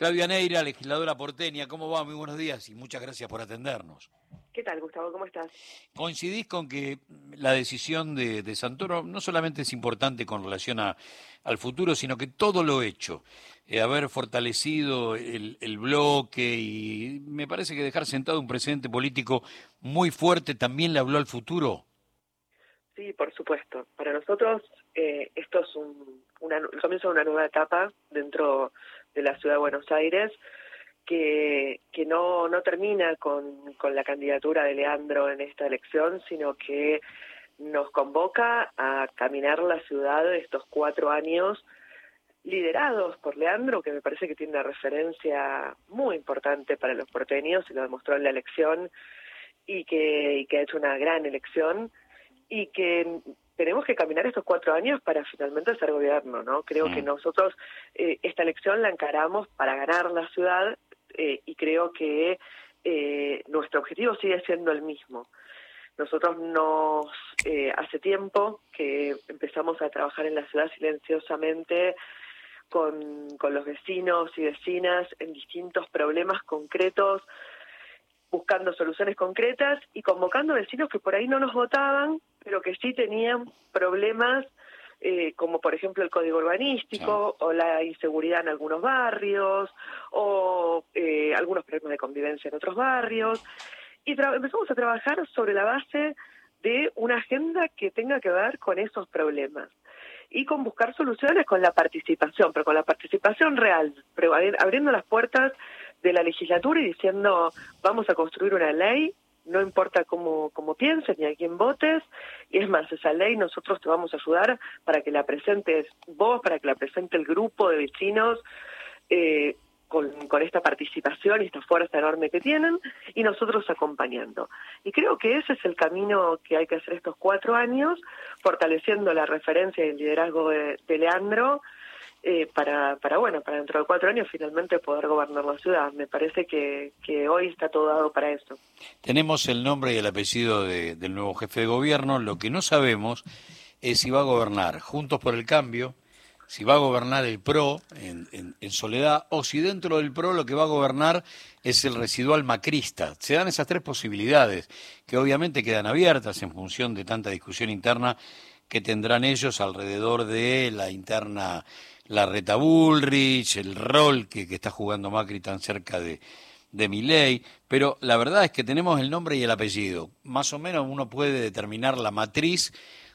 Claudia Neira, legisladora porteña, ¿cómo va? Muy buenos días y muchas gracias por atendernos. ¿Qué tal, Gustavo? ¿Cómo estás? ¿Coincidís con que la decisión de, Santoro no solamente es importante con relación a, al futuro, sino que todo lo hecho, eh, haber fortalecido el, el, bloque y me parece que dejar sentado un presidente político muy fuerte también le habló al futuro? Sí, por supuesto. Para nosotros eh, esto es un, el comienzo de una nueva etapa dentro de la ciudad de Buenos Aires que, que no, no termina con, con la candidatura de Leandro en esta elección, sino que nos convoca a caminar la ciudad estos cuatro años liderados por Leandro, que me parece que tiene una referencia muy importante para los porteños y lo demostró en la elección y que, y que ha hecho una gran elección y que tenemos que caminar estos cuatro años para finalmente ser gobierno, ¿no? Creo que nosotros eh, esta elección la encaramos para ganar la ciudad eh, y creo que eh, nuestro objetivo sigue siendo el mismo. Nosotros nos hace tiempo que empezamos a trabajar en la ciudad silenciosamente con, con los vecinos y vecinas en distintos problemas concretos buscando soluciones concretas y convocando vecinos que por ahí no nos votaban, pero que sí tenían problemas, eh, como por ejemplo el código urbanístico o la inseguridad en algunos barrios o eh, algunos problemas de convivencia en otros barrios. Y empezamos a trabajar sobre la base de una agenda que tenga que ver con esos problemas y con buscar soluciones con la participación, pero con la participación real, abriendo las puertas de la legislatura y diciendo vamos a construir una ley, no importa cómo, cómo pienses ni a quién votes, y es más, esa ley nosotros te vamos a ayudar para que la presentes vos, para que la presente el grupo de vecinos, eh, con, con, esta participación y esta fuerza enorme que tienen y nosotros acompañando. Y creo que ese es el camino que hay que hacer estos cuatro años, fortaleciendo la referencia y el liderazgo de Leandro eh, para, para, bueno, para dentro de cuatro años finalmente poder gobernar la ciudad. Me parece que, hoy está todo dado para eso. Tenemos el nombre y el apellido del nuevo jefe de gobierno. Lo que no sabemos es si va a gobernar Juntos por el Cambio, si va a gobernar el PRO en, soledad o si dentro del PRO lo que va a gobernar es el residual macrista. Se dan esas tres posibilidades que obviamente quedan abiertas en función de tanta discusión interna que tendrán ellos alrededor de la interna la reta Bullrich, el rol que, está jugando Macri tan cerca de, de ley, pero la verdad es que tenemos el nombre y el apellido. Más o menos uno puede determinar la matriz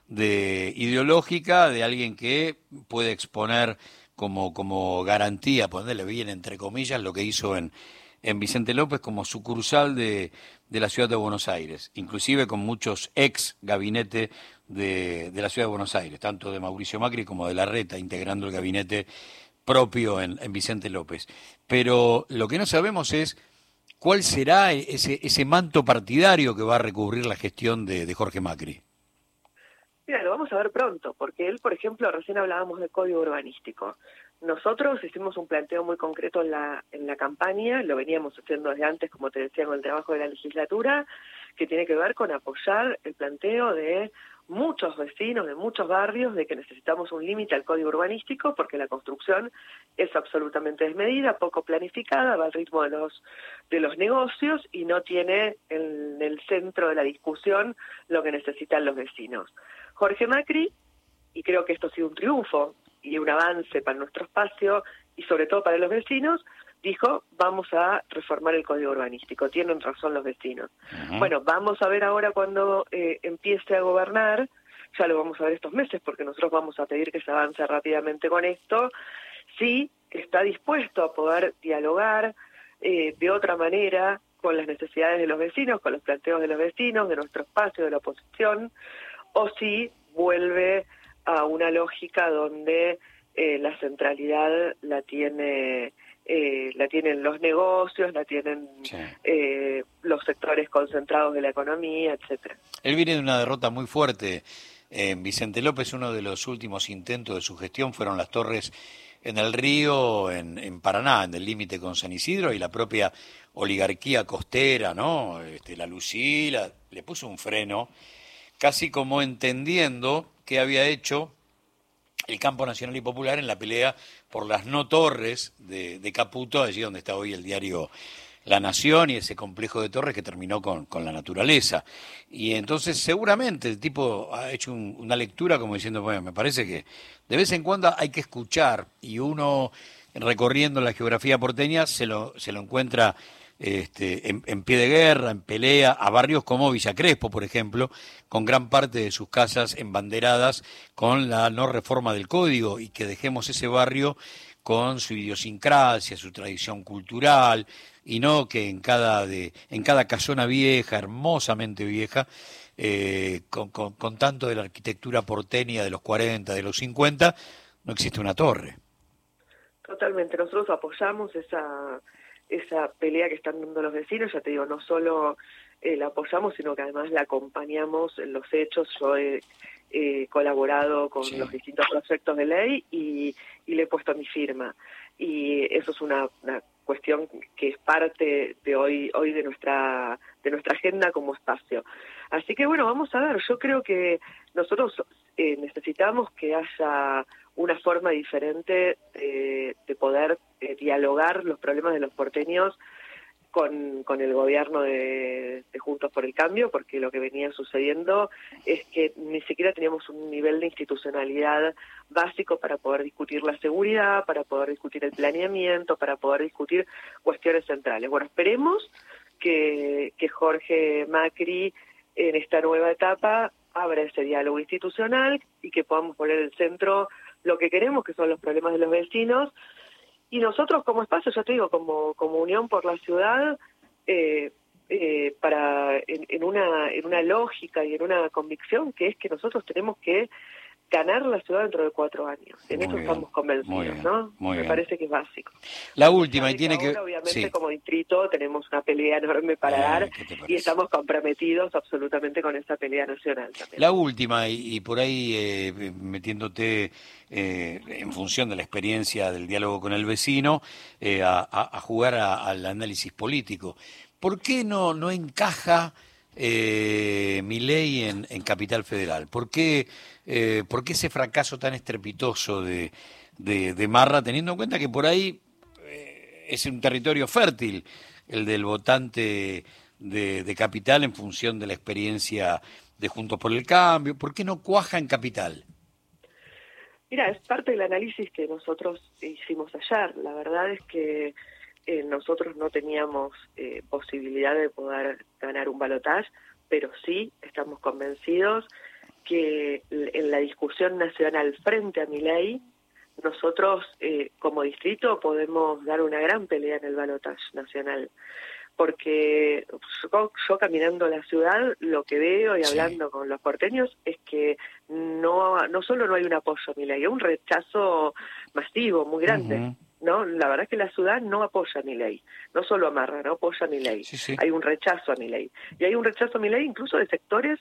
de ideológica de alguien que puede exponer como, como garantía, ponerle bien entre comillas, lo que hizo en, en Vicente López como sucursal de, de la ciudad de Buenos Aires, inclusive con muchos ex gabinete de, la ciudad de Buenos Aires, tanto de Mauricio Macri como de la Reta, integrando el gabinete propio en, Vicente López. Pero lo que no sabemos es cuál será ese, ese manto partidario que va a recubrir la gestión de, Jorge Macri. Mira, lo vamos a ver pronto, porque él, por ejemplo, recién hablábamos del código urbanístico. Nosotros hicimos un planteo muy concreto en la, en la campaña, lo veníamos haciendo desde antes, como te decía, con el trabajo de la legislatura, que tiene que ver con apoyar el planteo de muchos vecinos de muchos barrios de que necesitamos un límite al código urbanístico porque la construcción es absolutamente desmedida, poco planificada, va al ritmo de los de los negocios y no tiene en el centro de la discusión lo que necesitan los vecinos. Jorge Macri, y creo que esto ha sido un triunfo y un avance para nuestro espacio y sobre todo para los vecinos, dijo, vamos a reformar el código urbanístico. Tienen razón los vecinos. Bueno, vamos a ver ahora cuando eh, empiece a gobernar, ya lo vamos a ver estos meses, porque nosotros vamos a pedir que se avance rápidamente con esto, si está dispuesto a poder dialogar eh, de otra manera con las necesidades de los vecinos, con los planteos de los vecinos, de nuestro espacio, de la oposición, o si vuelve a una lógica donde eh, la centralidad la tiene eh, la tienen los negocios, la tienen eh, los sectores concentrados de la economía, etcétera. Él viene de una derrota muy fuerte. En Vicente López, uno de los últimos intentos de su gestión fueron las torres en el río, en, Paraná, en el límite con San Isidro, y la propia oligarquía costera, ¿no? Este, la Lucila, le puso un freno, casi como entendiendo qué había hecho el campo nacional y popular en la pelea por las no torres de, Caputo, allí donde está hoy el diario La Nación y ese complejo de torres que terminó con, con la naturaleza. Y entonces seguramente el tipo ha hecho una lectura como diciendo, bueno, me parece que de vez en cuando hay que escuchar y uno recorriendo la geografía porteña se lo, se lo encuentra este, en, pie de guerra, en pelea, a barrios como Villa Crespo, por ejemplo, con gran parte de sus casas embanderadas con la no reforma del código y que dejemos ese barrio con su idiosincrasia, su tradición cultural, y no que en cada, de, en cada casona vieja, hermosamente vieja, eh, con, con tanto de la arquitectura porteña de los 40, de los 50, no existe una torre. Totalmente, nosotros apoyamos esa esa pelea que están dando los vecinos, ya te digo, no solo eh, la apoyamos, sino que además la acompañamos en los hechos. Yo he colaborado con los distintos proyectos de ley y, le he puesto mi firma. Y eso es una, cuestión que es parte de hoy hoy de nuestra de nuestra agenda como espacio. Así que bueno, vamos a ver, yo creo que nosotros eh, necesitamos que haya una forma diferente de, poder dialogar los problemas de los porteños con, con el gobierno de, Juntos por el Cambio, porque lo que venía sucediendo es que ni siquiera teníamos un nivel de institucionalidad básico para poder discutir la seguridad, para poder discutir el planeamiento, para poder discutir cuestiones centrales. Bueno, esperemos que, que Jorge Macri en esta nueva etapa abra ese diálogo institucional y que podamos poner el centro lo que queremos, que son los problemas de los vecinos. Y nosotros como espacio, ya te digo, como, como Unión por la Ciudad, eh, eh, para en, una, en una lógica y en una convicción que es que nosotros tenemos que ganar la ciudad dentro de cuatro años. En eso estamos convencidos, ¿no? Me parece que es básico. La última, y tiene que... obviamente, como distrito tenemos una pelea enorme para dar y estamos comprometidos absolutamente con esta pelea nacional también. La última, y, por ahí eh, metiéndote eh, en función de la experiencia del diálogo con el vecino, eh, a, jugar al análisis político. ¿Por qué no, no encaja eh, mi ley en, Capital Federal? ¿Por qué, eh, ¿Por qué ese fracaso tan estrepitoso de, de, Marra, teniendo en cuenta que por ahí eh, es un territorio fértil el del votante de, de, Capital en función de la experiencia de Juntos por el Cambio? ¿Por qué no cuaja en Capital? Mira, es parte del análisis que nosotros hicimos ayer. La verdad es que eh, nosotros no teníamos eh, posibilidad de poder ganar un balotaje, pero sí estamos convencidos que en la discusión nacional frente a mi ley, nosotros eh, como distrito podemos dar una gran pelea en el balotaje nacional. Porque yo, caminando la ciudad, lo que veo y hablando con los porteños es que no, no solo no hay un apoyo a mi ley, hay un rechazo masivo muy grande. ¿No? La verdad es que la ciudad no apoya mi ley, no solo amarra, no apoya mi ley. Hay un rechazo a mi ley. Y hay un rechazo a mi ley incluso de sectores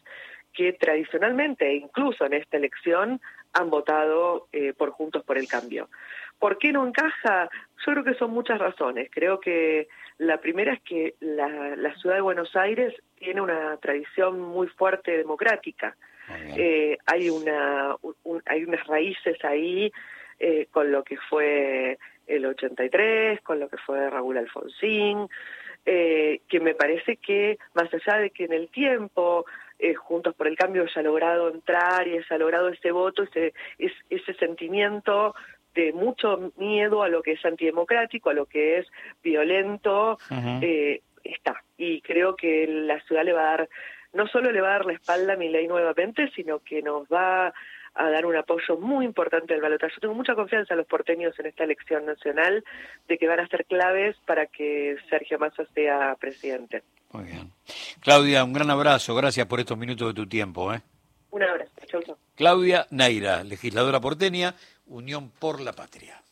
que tradicionalmente, e incluso en esta elección, han votado eh, por Juntos por el Cambio. ¿Por qué no encaja? Yo creo que son muchas razones. Creo que la primera es que la, ciudad de Buenos Aires tiene una tradición muy fuerte democrática. Eh, hay una hay unas raíces ahí eh, con lo que fue el 83, con lo que fue Raúl Alfonsín, eh, que me parece que más allá de que en el tiempo eh, Juntos por el Cambio haya logrado entrar y haya logrado ese voto, ese, ese sentimiento de mucho miedo a lo que es antidemocrático, a lo que es violento, eh, está. Y creo que la ciudad le va a dar, no solo le va a dar la espalda a mi ley nuevamente, sino que nos va a dar un apoyo muy importante al balotaje. Yo tengo mucha confianza en los porteños en esta elección nacional de que van a ser claves para que Sergio Massa sea presidente. Muy bien. Claudia, un gran abrazo. Gracias por estos minutos de tu tiempo. ¿eh? Un abrazo. Chau, Claudia Naira, legisladora porteña, Unión por la Patria.